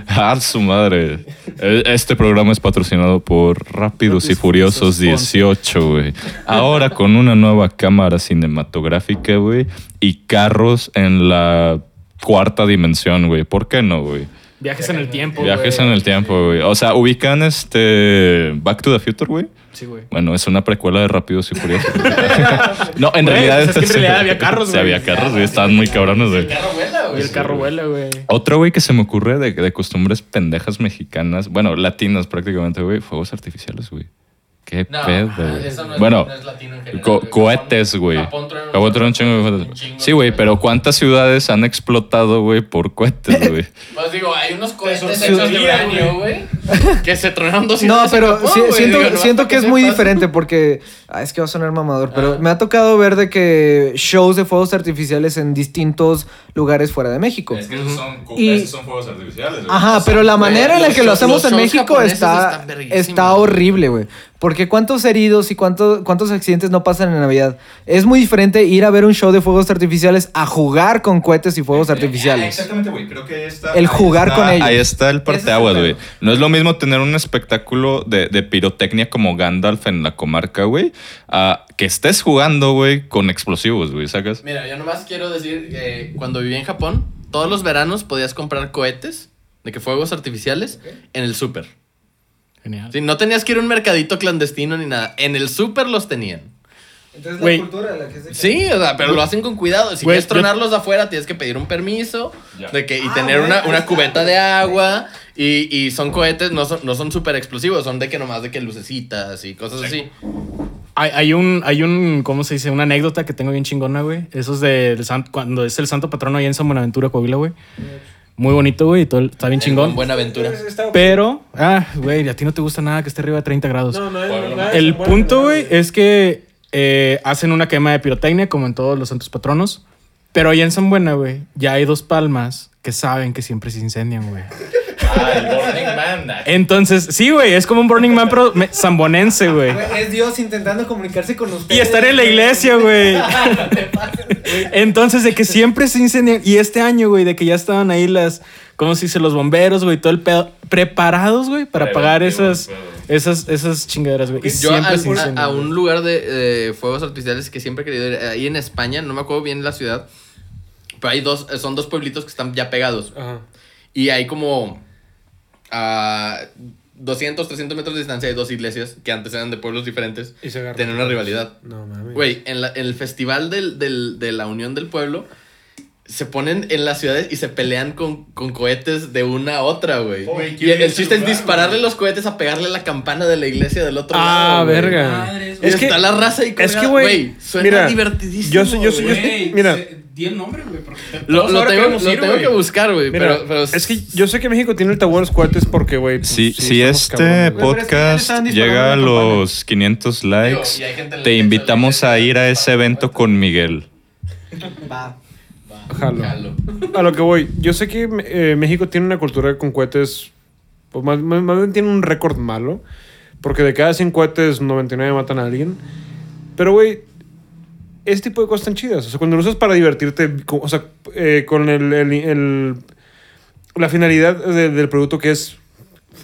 Ah, su madre. Eh, Este programa es patrocinado por Rápidos y Furiosos Furiosos 18, güey. Ahora con una nueva cámara cinematográfica, güey. Y carros en la cuarta dimensión, güey. ¿Por qué no, güey? Viajes en el tiempo. Viajes en el tiempo, güey. O sea, ubican este Back to the Future, güey. Sí, güey. Bueno, es una precuela de Rápidos y Furiosos. no, en Güey, realidad... pues es que en realidad había carros, Sí, güey. había carros, güey. Estaban muy cabrones, güey. El carro vuela, Y güey. el carro vuela, güey. Otro, güey, que se me ocurre de, de costumbres pendejas mexicanas, bueno, latinas prácticamente, güey, fuegos artificiales, güey. Qué No, pedo, güey. eso no es- bueno, no es latino en general, co- cohetes, güey. Japón truena un chingo de un cohetes. chingo Sí, güey, pero ¿cuántas ciudades han explotado, güey, por cohetes, güey? Pues digo, hay unos cohetes hechos de uranio, güey. Que se tronaron dos No, pero Japón, güey. siento, Digo, siento que es muy diferente porque ah, es que va a sonar mamador, pero me ha tocado ver de que shows de fuegos artificiales en distintos lugares fuera de México. que esos son, Y- esos son fuegos artificiales, Ajá, pero la manera en la los que lo hacemos en México está, está horrible, güey. Porque cuántos heridos y cuántos, cuántos accidentes no pasan en Navidad. Es muy diferente ir a ver un show de fuegos artificiales a jugar con cohetes y fuegos artificiales. Exactamente, güey. Creo que ahí está. El jugar está- con ellos. Ahí está el parteaguas, es güey. No es lo mismo tener un espectáculo de, de pirotecnia como Gandalf en la comarca, güey, a que estés jugando, güey, con explosivos, güey, ¿sacas? Mira, yo nomás quiero decir que cuando viví en Japón, todos los veranos podías comprar cohetes, de que fuegos artificiales, en el súper. Genial. Sí, no tenías que ir a un mercadito clandestino ni nada. En el súper los tenían. Entonces Güey. cultura la que es de Sí, o sea, pero lo hacen con cuidado. Si quieres tronarlos de afuera, tienes que pedir un permiso de que, y Ah, tener una, una cubeta de agua. Y, y son cohetes, no son, no son súper explosivos, son de que nomás de que lucecitas y cosas así. Hay, hay un, hay un, ¿cómo se dice? Una anécdota que tengo bien chingona, güey. Eso es de del cuando es el santo patrono ahí en San Buenaventura, Coahuila, güey. Muy bonito, güey. y todo el- Está bien chingón. Buena aventura. Pero, ah, güey, a ti no te gusta nada que esté arriba de 30 grados. No, no, no, no, El bueno, punto, güey, es que eh, hacen una quema de pirotecnia como en todos los santos patronos. Pero allá en San Buena, güey, ya hay dos palmas que saben que siempre se incendian, güey. Ah, el Burning Man. Entonces, sí, güey, es como un Burning Man, pero zambonense, güey. Es Dios intentando comunicarse con ustedes. Y estar en la iglesia, güey. Entonces, de que siempre se incendian. Y este año, güey, de que ya estaban ahí las, ¿cómo se dice? Los bomberos, güey, todo el pedo. Preparados, güey, para apagar esas, esas, esas chingaderas, güey. Y Yo siempre al- se a, incendian. a güey. un lugar de eh, fuegos artificiales que siempre he querido ir, ahí en España, no me acuerdo bien la ciudad, pero hay dos, son dos pueblitos que están ya pegados. Ajá. Y hay como a 200, 300 metros de distancia hay dos iglesias que antes eran de pueblos diferentes. Y se. Tienen una rivalidad. No mames. Güey, en, la- en el festival del, del- de la Unión del Pueblo se ponen en las ciudades y se pelean con, con cohetes de una a otra, güey. Güey, y el a chiste es dispararle güey. los cohetes a pegarle la campana de la iglesia del otro Ah, lado. güey. verga. Y Es que, está la raza ahí es que, colgada, güey, suena mira, divertidísimo. yo soy- yo soy- yo güey. estoy- mira. Di el nombre, güey. Lo, lo ahora tengo, lo ir, tengo que buscar, güey. Mira, Pero, pero es que yo sé que México tiene el tabú de los cohetes porque, güey. pues, Si, sí, si este le podcast llega a los 500 likes, en la te invitamos a ir a ese evento con Miguel. Va. Jalo. Jalo. A lo que voy, yo sé que eh, México tiene una cultura con cohetes, pues más, más- más bien tiene un récord malo, porque de cada 100 cohetes 99 matan a alguien. Pero, güey, este tipo de cosas están chidas. O sea, cuando lo usas para divertirte, o sea, eh, con el, el- el- la finalidad de- del producto que es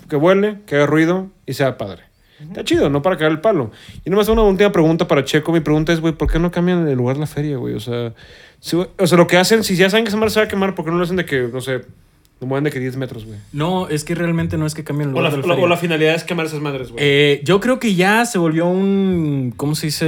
que huele, que haga ruido y sea padre. Está chido, no para caer el palo. Y nomás una última pregunta para Checo. Mi pregunta es, güey, ¿por qué no cambian el lugar de la feria, güey? O sea, si- o sea, lo que hacen, si ya saben que se va a quemar, ¿por qué no lo hacen de que, no sé, lo mueven de que 10 metros, güey? No, es que realmente no es que cambien el O la, lugar de la o la- feria. o la finalidad es quemar esas madres, güey. Eh, yo creo que ya se volvió un. ¿Cómo se dice?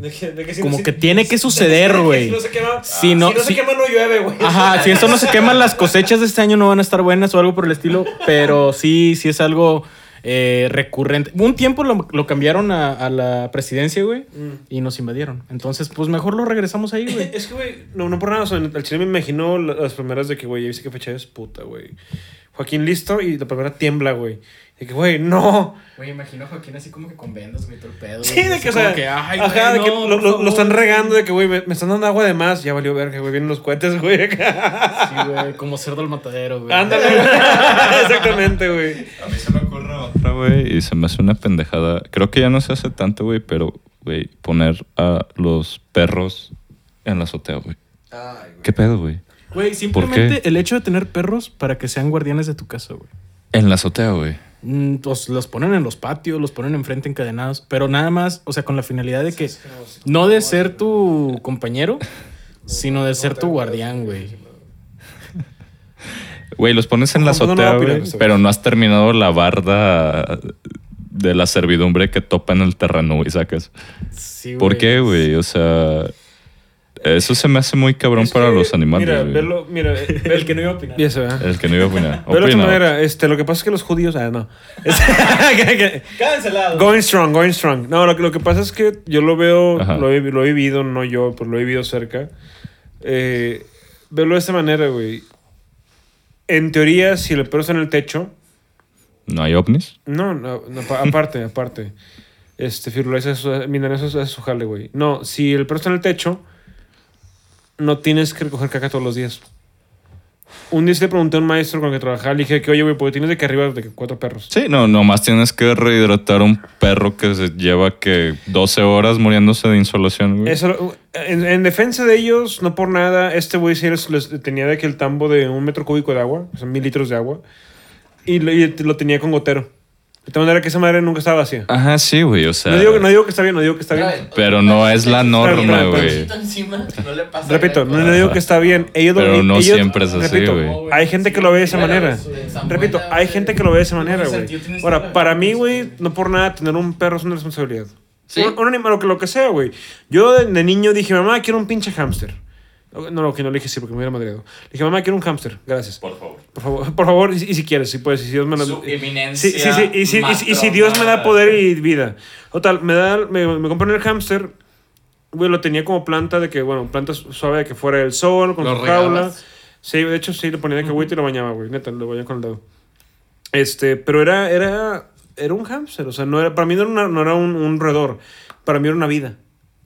De que- de que si como no- que si- tiene que suceder, güey. Si no se quema, Si no- si no se quema, no llueve, güey. Ajá, si esto no se quema, las cosechas de este año no van a estar buenas o algo por el estilo, pero sí, sí es algo eh, recurrente. Un tiempo lo, lo cambiaron a, a la presidencia, güey, Mm. y nos invadieron. Entonces, pues mejor lo regresamos ahí, güey. Es que, güey, no, no por nada. O sea, al chile me imagino la- las primeras de que, güey, ya viste qué fecha es puta, güey. Joaquín listo y la primera tiembla, güey. De que, güey, no. Güey, imagino a Joaquín así como que con vendas, güey, todo el pedo. Sí, de que, o sea, ay, ajá, güey, de que no, lo, están regando, de que, güey, me, me están dando agua de más. Ya valió verga, güey, vienen los cohetes, güey. Sí, güey, como cerdo al matadero, güey. Ándale, exactamente, güey. A mí se güey, y se me hace una pendejada. Creo que ya no se hace tanto, güey, pero, güey, poner a los perros en la azotea, güey. ¿Qué pedo, güey? Güey, simplemente el hecho de tener perros para que sean guardianes de tu casa, güey. En la azotea, güey. Mm, Pues los ponen en los patios, los ponen enfrente encadenados, pero nada más, o sea, con la finalidad de que no de ser tu compañero, sino de ser tu guardián, güey. Güey, los pones en la azotea, güey, pero no has terminado la barda de la servidumbre que topa en el terreno, güey, sacas. Sí, ¿Por qué, güey? O sea, eso se me hace muy cabrón Es para que, los animales, Mira, güey. verlo, mira. eh, El que no iba a opinar. Se va. El que no iba a opinar. Velo de esta Opina. manera, este, lo que pasa es que los judíos, ah, no. Cancelado. going strong, going strong. No, lo, que- lo que pasa es que yo lo veo, lo he, lo he vivido, no yo, pero lo he vivido cerca. Eh, velo de esta manera, güey. En teoría, si el perro está en el techo, ¿No hay ovnis? no, no, no, pa- aparte, aparte. Este, Firulais, eso es su jale, güey. No, si el perro está en el techo, no tienes que recoger caca todos los días. Un día sí le pregunté a un maestro con el que trabajaba, le dije que, oye, güey, porque tienes de que arriba de cuatro perros. Sí, no, nomás tienes que rehidratar un perro que se lleva que 12 horas muriéndose de insolación, güey. Eso, en, en defensa de ellos, no por nada, este güey sí les, les tenía de que el tambo de un metro cúbico de agua, o sea, mil litros de agua, y lo, y lo tenía con gotero. De tal manera que esa madre nunca estaba vacía. Ajá, sí, güey, o sea. No digo, no digo que está bien, no digo que está bien. Pero no es la norma, güey. Poquito encima, no le pasa Repito, nada. no, no digo que está bien. Ellos lo- Pero no ellos- siempre es así, repito, güey. Hay gente que lo ve de esa manera. Repito, hay gente que lo ve de esa manera, güey. Ahora, para mí, güey. güey, no por nada tener un perro es una responsabilidad. Sí. Un, un animal, lo que, lo que sea, güey. Yo de, de niño dije, mamá, quiero un pinche hámster. No, no, que no le dije sí porque me hubiera madreado. Le dije, mamá, quiero un hámster. Gracias. Por favor. Por favor, por favor, y, si- y si quieres, si puedes, y si Dios me lo... Su Sí, eminencia sí, sí, y si, y y si Dios me da poder y vida. Total, me da, me, me compré el hámster, güey, lo tenía como planta de que, bueno, planta su- suave de que fuera el sol, con ¿Lo su jaula. Sí, de hecho sí, le ponía de que y lo bañaba, güey, neta, lo bañaba con el dedo. Este, pero era, era, era un hámster, o sea, no era, para mí no era, una- no era un, un roedor, para mí era una vida.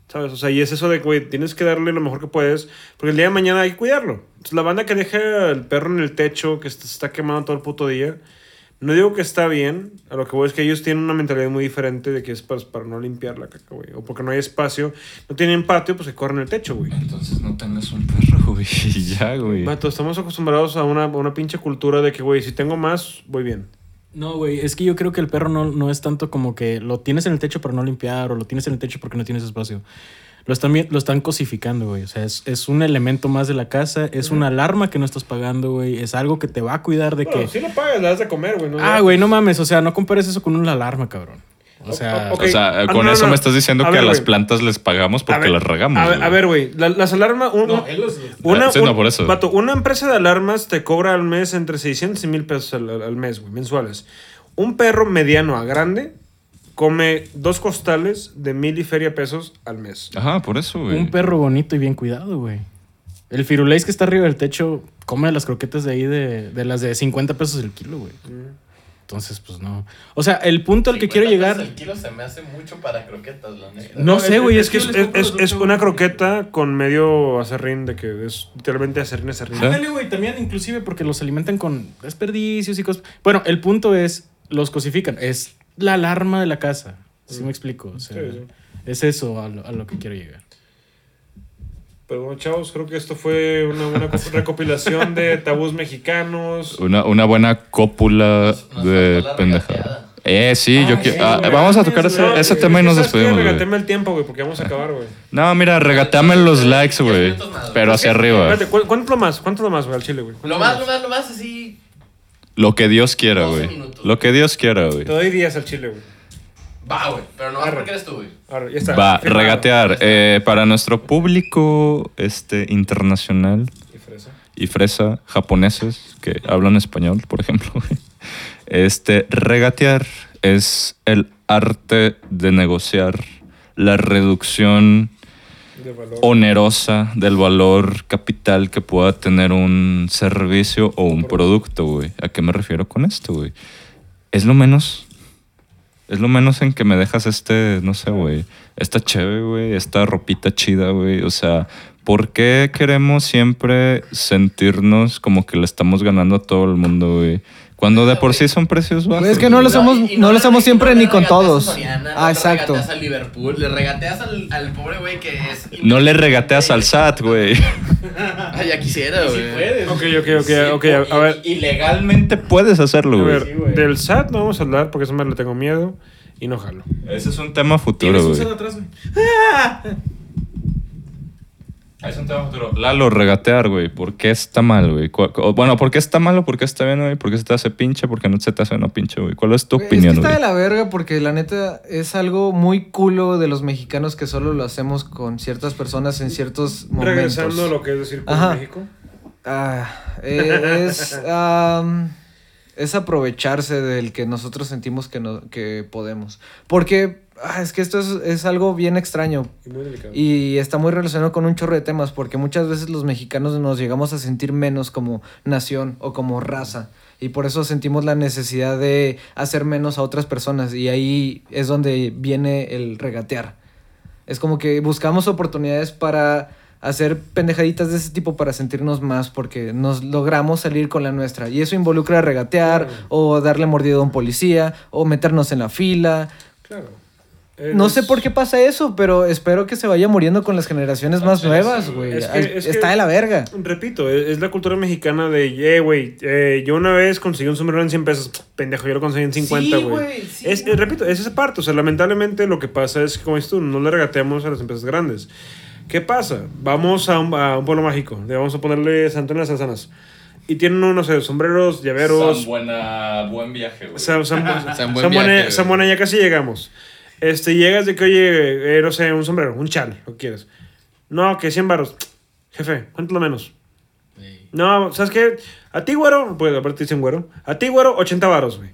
¿Sabes? O sea, y es eso de, güey, tienes que darle lo mejor que puedes, porque el día de mañana hay que cuidarlo. Entonces, la banda que deja el perro en el techo, que se está quemando todo el puto día, no digo que está bien, a lo que voy es que ellos tienen una mentalidad muy diferente de que es para, para no limpiar la caca, güey. O porque no hay espacio, no tienen patio, pues que corren el techo, güey. Entonces no tengas un perro, güey. Ya, güey. Vato, estamos acostumbrados a una, a una pinche cultura de que, güey, si tengo más, voy bien. No, güey, es que yo creo que el perro no, no es tanto como que lo tienes en el techo para no limpiar o lo tienes en el techo porque no tienes espacio. Lo están, lo están cosificando, güey. O sea, es, es un elemento más de la casa, es una alarma que no estás pagando, güey. Es algo que te va a cuidar de Bueno, que... si lo pagas, le das de comer, güey. ¿no? Ah, güey, no mames. O sea, no compares eso con una alarma, cabrón. O sea... O sea, Ah, con no, eso no. me estás diciendo A que ver, a las plantas les pagamos porque ver, las regamos. A ver, güey. a ver, güey. la- las alarmas. un- No, un- él los- una, sí, un- no, por eso. vato, una empresa de alarmas te cobra al mes entre 600 y 1000 pesos al, mes, güey, mensuales. Un perro mediano a grande come dos costales de mil y feria pesos al mes. Ajá, por eso, güey. Un perro bonito y bien cuidado, güey. El firuleis que está arriba del techo come las croquetas de ahí de, de las de 50 pesos el kilo, güey. Entonces, pues no. O sea, el punto al que quiero 50 llegar. El kilo se me hace mucho para croquetas, la neta. No sé, güey. Es que es, es- es- una croqueta con medio acerrín de que es literalmente acerrín, acerrín. Ándale, güey. También, inclusive, porque los alimentan con desperdicios y cosas. Bueno, el punto es, los cosifican. Es la alarma de la casa. ¿Sí me explico? O sea, Sí, sí. es eso a lo, a lo que quiero llegar. Pero bueno, chavos, creo que esto fue una, recopilación de tabús mexicanos. Una, una buena cópula Nos de faltó la pendeja. regateada. Eh, sí, yo Ah, quiero. sí, ah, vamos a tocar ese, No, ese güey, tema y nos despedimos, güey. Regateme el tiempo, güey, porque vamos a acabar, güey. No, mira, regateame los likes, güey. Pero hacia arriba. Espérate, ¿cu- ¿cuánto lo más? ¿Cuánto lo más, güey, al chile, güey? ¿Cuánto Lo más, lo más, lo más así. Lo que Dios quiera, 12 güey. Lo que Dios quiera, güey. Te doy días al chile, güey. Va, güey. Pero no porque eres tú, güey. Ahora, ya está. Va, firmado. regatear. Eh, para nuestro público este, internacional Y fresa. y fresa japoneses que hablan español, por ejemplo. güey. Este, regatear es el arte de negociar la reducción De valor. onerosa del valor capital que pueda tener un servicio o un producto, güey. ¿A qué me refiero con esto, güey? Es lo menos. Es lo menos en que me dejas este, no sé, güey. Esta cheve, güey. Esta ropita chida, güey. O sea, ¿por qué queremos siempre sentirnos como que le estamos ganando a todo el mundo, güey? Cuando de por sí son precios bajos. Es que no güey. lo hacemos- y no lo y siempre ni con todos. a Soriana, Ah, no exacto. Le regateas al Liverpool, le regateas al, al pobre güey que es. No le regateas al SAT, güey. Ay, ya quisiera, güey. Ok, ok, ok, ok. A, a ver, Y legalmente puedes hacerlo, a güey. ver, del SAT no vamos a hablar porque eso más le tengo miedo y no jalo. Ese es un tema futuro, Tienes un güey. atrás, güey. Es un tema futuro. Lalo, regatear, güey. ¿Por qué está mal, güey? Bueno, ¿por qué está mal o por qué está bien, güey? ¿Por qué se te hace pinche? ¿Por qué no se te hace no pinche, güey? ¿Cuál es tu Güey, opinión, es que está güey? de la verga porque la neta es algo muy culo de los mexicanos que solo lo hacemos con ciertas personas en ciertos momentos. Regresando a lo que es decir con. México. Ah, eh, es, es aprovecharse del que nosotros sentimos que, no, que podemos. Porque ah, es que esto es, es algo bien extraño. Y muy delicado. Y está muy relacionado con un chorro de temas, porque muchas veces los mexicanos nos llegamos a sentir menos como nación o como raza. Y por eso sentimos la necesidad de hacer menos a otras personas. Y ahí es donde viene el regatear. Es como que buscamos oportunidades para hacer pendejaditas de ese tipo para sentirnos más, porque nos logramos salir con la nuestra. Y eso involucra regatear, o darle mordida a un policía, o meternos en la fila, Claro. No sé por qué pasa eso, pero espero que se vaya muriendo con las generaciones más nuevas, güey. Es que- es Está que- de la verga. Repito, es, es la cultura mexicana de, eh, güey, eh, yo una vez conseguí un sombrero en 100 pesos. Pendejo, yo lo conseguí en 50, Sí, güey. güey, sí, es, güey. eh, repito, es esa parte. O sea, lamentablemente lo que pasa es que, como dices tú, no le regateamos a las empresas grandes. ¿Qué pasa? Vamos a un, a un pueblo mágico. Le vamos a ponerle Ana de las. Y tienen, unos, no sé, sombreros, llaveros. buena, buen viaje, güey. San, San, San San Buen Buena- Viaje, San Buena, ya casi llegamos. Este, llegas de que, oye, eh, no sé, un sombrero, un chal, lo que quieres. No, que 100 baros. Jefe, ¿cuánto lo menos? No, ¿sabes qué? A ti, güero, pues aparte dicen güero. A ti, güero, 80 varos, güey.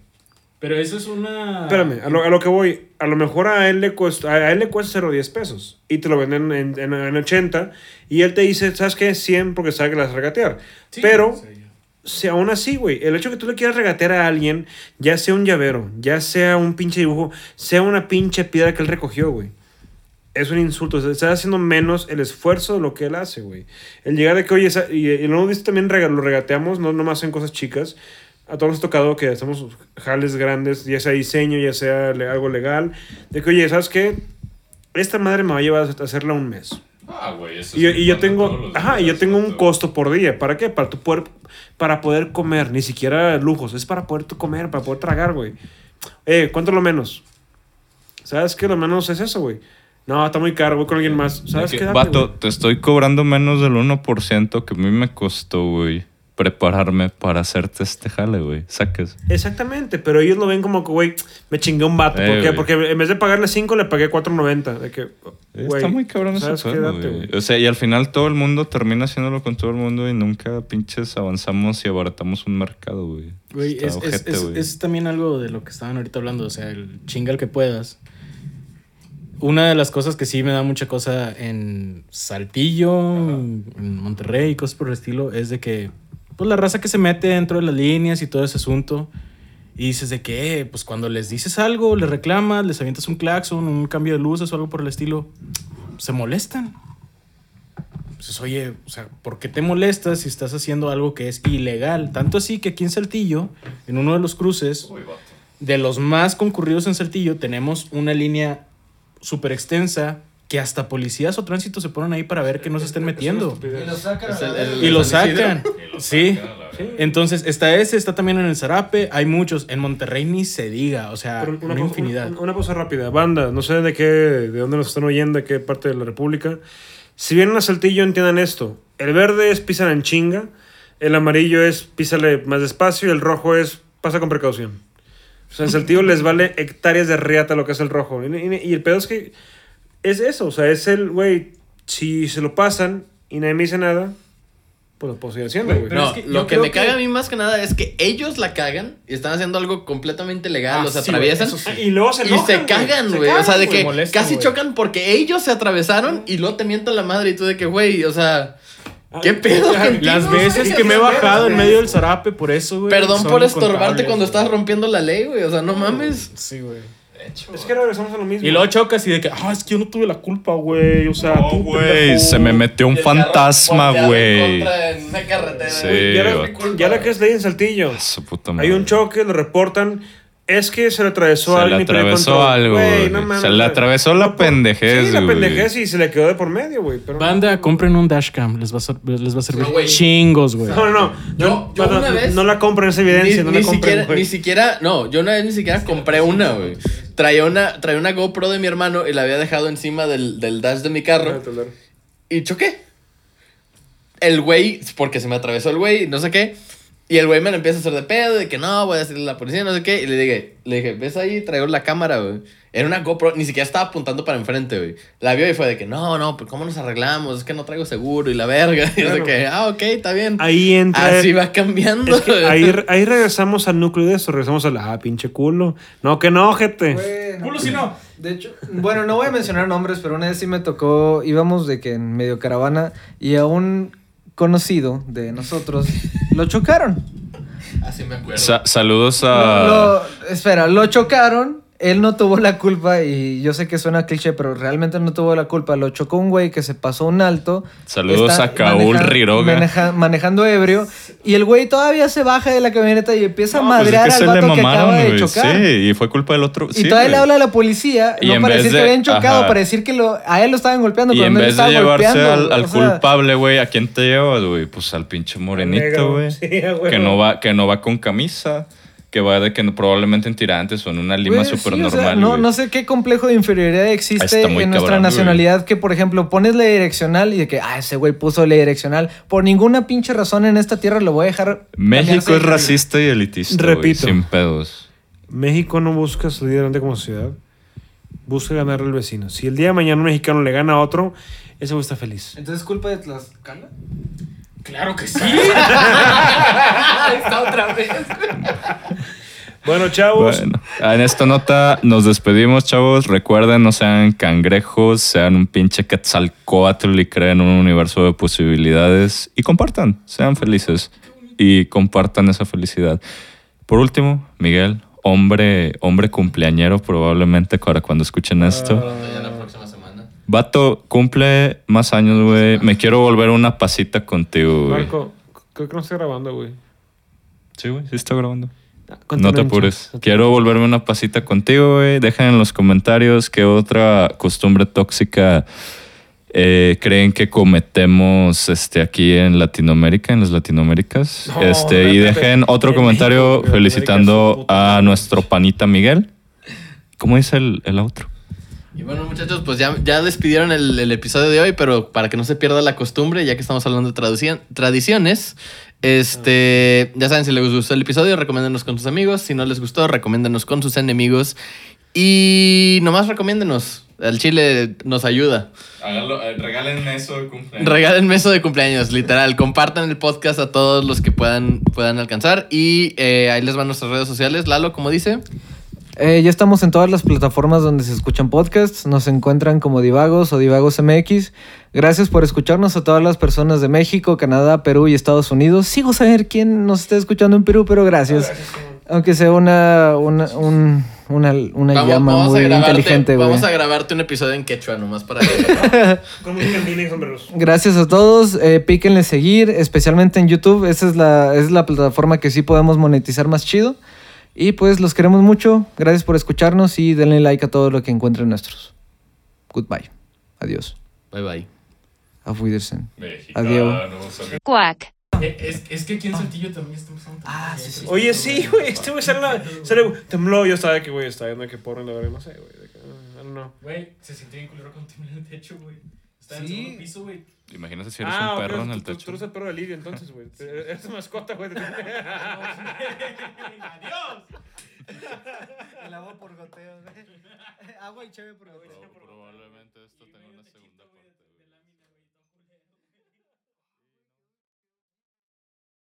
Pero eso es una. Espérame, a lo, a lo que voy. A lo mejor a él le cuesta, a él le cuesta 0.10 pesos. Y te lo venden en, en, en 80. Y él te dice, ¿sabes qué? 100 porque sabe que las regatear. Sí, Pero, sí. Si aún así, güey, el hecho que tú le quieras regatear a alguien, ya sea un llavero, ya sea un pinche dibujo, sea una pinche piedra que él recogió, güey. Es un insulto. Se está haciendo menos el esfuerzo de lo que él hace, güey. El llegar de que, oye, esa- y, y visto también lo regateamos, no nomás en cosas chicas. A todos nos ha tocado que hacemos jales grandes, ya sea diseño, ya sea algo legal. De que, oye, ¿sabes qué? Esta madre me va a llevar a hacerla un mes. Ah, güey, eso Y, yo- y yo tengo, ajá, y yo tengo un costo por día. ¿Para qué? Para tu poder, para poder comer, ni siquiera lujos, es para poder tú comer, para poder tragar, güey. Eh, ¿cuánto es lo menos? ¿Sabes qué? Lo menos es eso, güey. No, está muy caro, voy con alguien más. ¿Sabes qué? Date, Vato, güey. te estoy cobrando menos del 1% que a mí me costó, güey, prepararme para hacerte este jale, güey. Saques. Exactamente, pero ellos lo ven como que, güey, me chingué un vato. Eh, ¿Por qué? Porque en vez de pagarle 5, le pagué 4.90. De que, güey, Está muy cabrón ese güey. O sea, y al final todo el mundo termina haciéndolo con todo el mundo y nunca pinches avanzamos y abaratamos un mercado, güey. Güey, es, es- es- también algo de lo que estaban ahorita hablando, o sea, el chingal que puedas. Una de las cosas que sí me da mucha cosa en Saltillo, en Monterrey y cosas por el estilo, es de que, pues la raza que se mete dentro de las líneas y todo ese asunto, y dices de que, pues cuando les dices algo, les reclamas, les avientas un claxon, un cambio de luces o algo por el estilo, se molestan. Pues oye, o sea, ¿por qué te molestas si estás haciendo algo que es ilegal? Tanto así que aquí en Saltillo, en uno de los cruces, de los más concurridos en Saltillo, tenemos una línea súper extensa que hasta policías o tránsito se ponen ahí para ver que no se estén metiendo. Y lo sacan. Es el-. Y lo sacan. Sí. Entonces, está ese, está también en el Zarape, hay muchos. En Monterrey ni se diga, o sea, Pero una, cosa- infinidad. Una, una cosa rápida. Banda, no sé de qué, de dónde nos están oyendo, de qué parte de la República. Si vienen a Saltillo, entiendan esto. El verde es pisan en chinga, el amarillo es písale más despacio y el rojo es pasa con precaución. O sea, en Saltillo les vale hectáreas de riata lo que es el rojo. Y, y- y el pedo es que es eso, o sea, es el, güey, si se lo pasan y nadie me dice nada, pues lo puedo seguir haciendo, güey. No, es que lo que me que- caga a mí más que nada es que ellos la cagan y están haciendo algo completamente legal, Ah, o se sí, atraviesan. sí. Ah, Y luego se Y enojan, se güey. cagan, Se güey. O sea, de que molestan, casi chocan porque ellos se atravesaron y luego te mientan la madre y tú de que, güey, o sea, ¿qué Ah, pedo ya, contigo, Las veces que me he bajado en medio del Zarape por eso, güey. Perdón por estorbarte cuando estás rompiendo la ley, güey. O sea, no mames. Sí, güey. Es que regresamos a lo mismo. Y luego chocas y de que, ah, es que yo no tuve la culpa, güey. O sea, No, tú, güey, pendejo". se me metió un fantasma, güey. En una carretera. Sí, güey. Ya la, vato. ya la que es ley en Saltillo. Su puta Hay un choque, lo reportan. Es que se le atravesó Se a le alguien y perdió atravesó algo, Güey, güey. no mames, Se le atravesó la pendejez, Sí, la pendejez y se le quedó de por medio, güey. Banda, compren un dashcam. Les va a, les va a servir No, chingos, güey. No, no, no. Yo- No, yo no, una no, vez- no la compren esa evidencia, Ni, no ni la compren, siquiera, ni siquiera, no, yo una vez ni siquiera compré una, güey. Traía una, traía una GoPro de mi hermano y la había dejado encima del, del dash de mi carro y choqué. El güey, porque se me atravesó el güey, no sé qué. Y el güey me lo empieza a hacer de pedo, de que no, voy a decirle a la policía, no sé qué. Y le dije, le dije, ¿ves ahí? Traigo la cámara, güey. Era una GoPro, ni siquiera estaba apuntando para enfrente, güey. La vio y fue de que, no, no, pues ¿cómo nos arreglamos? Es que no traigo seguro y la verga. Y yo de Claro. que, ah, ok, está bien. Ahí entra. Así va cambiando. Es que ahí, ahí regresamos al núcleo de esto. Regresamos al. Ah, pinche culo. No, que no, gente. Bueno, Culo si no. De hecho, bueno, no voy a mencionar nombres, pero una vez sí me tocó, íbamos de que en medio caravana y a un conocido de nosotros lo chocaron. Así me acuerdo. Sa- saludos Lo- a. lo- espera, lo chocaron. Él no tuvo la culpa y yo sé que suena cliché, pero realmente no tuvo la culpa. Lo chocó un güey que se pasó un alto. Saludos Está a Kaul maneja- Riroga. maneja- manejando ebrio. Y el güey todavía se baja de la camioneta y empieza No, a pues es madrear que se al le vato que mamaron, acaba de güey. chocar. Sí, y fue culpa del otro. Y sí, todavía le güey. habla a la policía, Y no en para vez decir que de- habían chocado, ajá. para decir que lo, a él lo estaban golpeando, Y pero en vez de estaba llevarse golpeando. al, culpable, güey, ¿a quién te llevas, güey? Pues al pinche morenito, güey. Sí, que, no va, que no va con camisa, que va de que no- probablemente en tirantes o en una lima güey, súper sí, o sea, normal. no, no sé qué complejo de inferioridad existe en nuestra cabrón, güey. nacionalidad que, por ejemplo, pones la direccional y de que, ah, ese güey puso la direccional. Por ninguna pinche razón en esta tierra lo voy a dejar. México es racista y elitista. güey, Repito. sin pedos. México no busca salir adelante como sociedad. busca ganarle al vecino. Si el día de mañana un mexicano le gana a otro, ese güey está feliz. Entonces, ¿culpa de Tlaxcala? Claro que sí. Está otra vez. Bueno, chavos. Bueno, en esta nota nos despedimos, chavos. Recuerden, no sean cangrejos, sean un pinche quetzalcoatl y creen un universo de posibilidades. Y compartan, sean felices y compartan esa felicidad. Por último, Miguel, hombre, hombre cumpleañero probablemente para cuando escuchen esto. Ya la próxima semana. Vato, cumple más años, güey. Me quiero volver una pasita contigo, güey. Marco, creo que no estoy grabando, güey. Sí, güey, sí está grabando. No Continúen, te apures. Quiero volverme una pasita contigo, güey. Dejen en los comentarios qué otra costumbre tóxica eh, creen que cometemos este, aquí en Latinoamérica, en las Latinoaméricas. No, este, y dejen otro En comentario felicitando a nuestro panita Miguel. ¿Cómo dice el, el outro? Y bueno, muchachos, pues ya, ya despidieron el, el episodio de hoy, pero para que no se pierda la costumbre, ya que estamos hablando de tradiciones, este, ya saben, si les gustó el episodio, recomiéndenos con sus amigos. Si no les gustó, recomiéndenos con sus enemigos. Y nomás recomiéndenos. El chile nos ayuda. regálenme eso de cumpleaños. Regálenme eso de cumpleaños, literal. Compartan el podcast a todos los que puedan, puedan alcanzar. Y eh, ahí les van nuestras redes sociales. Lalo, como dice. Eh, ya estamos en todas las plataformas donde se escuchan podcasts. Nos encuentran como Divagos o Divagos MX. Gracias por escucharnos a todas las personas de México, Canadá, Perú y Estados Unidos. Sigo saber quién nos está escuchando en Perú, pero gracias. Aunque sea una, una, un- una, una Vamos, llama vamos a muy grabarte, inteligente, güey. vamos a grabarte un episodio en quechua nomás para que... Con sombreros. Gracias a todos. Eh, píquenle seguir, especialmente en YouTube. Esa es la, es la plataforma que sí podemos monetizar más chido. Y pues los queremos mucho. Gracias por escucharnos y denle like a todo lo que encuentren nuestros. Goodbye. Adiós. Bye bye. Auf Wiedersehen. Adiós. Quack. Eh, Es, es que aquí en Saltillo también estamos Ah, sí, sí. Oye, sí, güey. Este güey sale, tembló. Yo estaba de que, güey, está viendo que porno, la verdad, no sé, güey. don't know. Güey, se sintió bien culero cuando tembló el techo, güey. Estaba en el segundo piso, güey. Imagínate si eres Ah, un perro en el tú- techo. Tú eres el perro de Lidia, entonces, güey. Eres tu mascota, güey. Adiós. El agua por goteo. Agua y cheve por goteo. Probablemente esto tenga una segunda.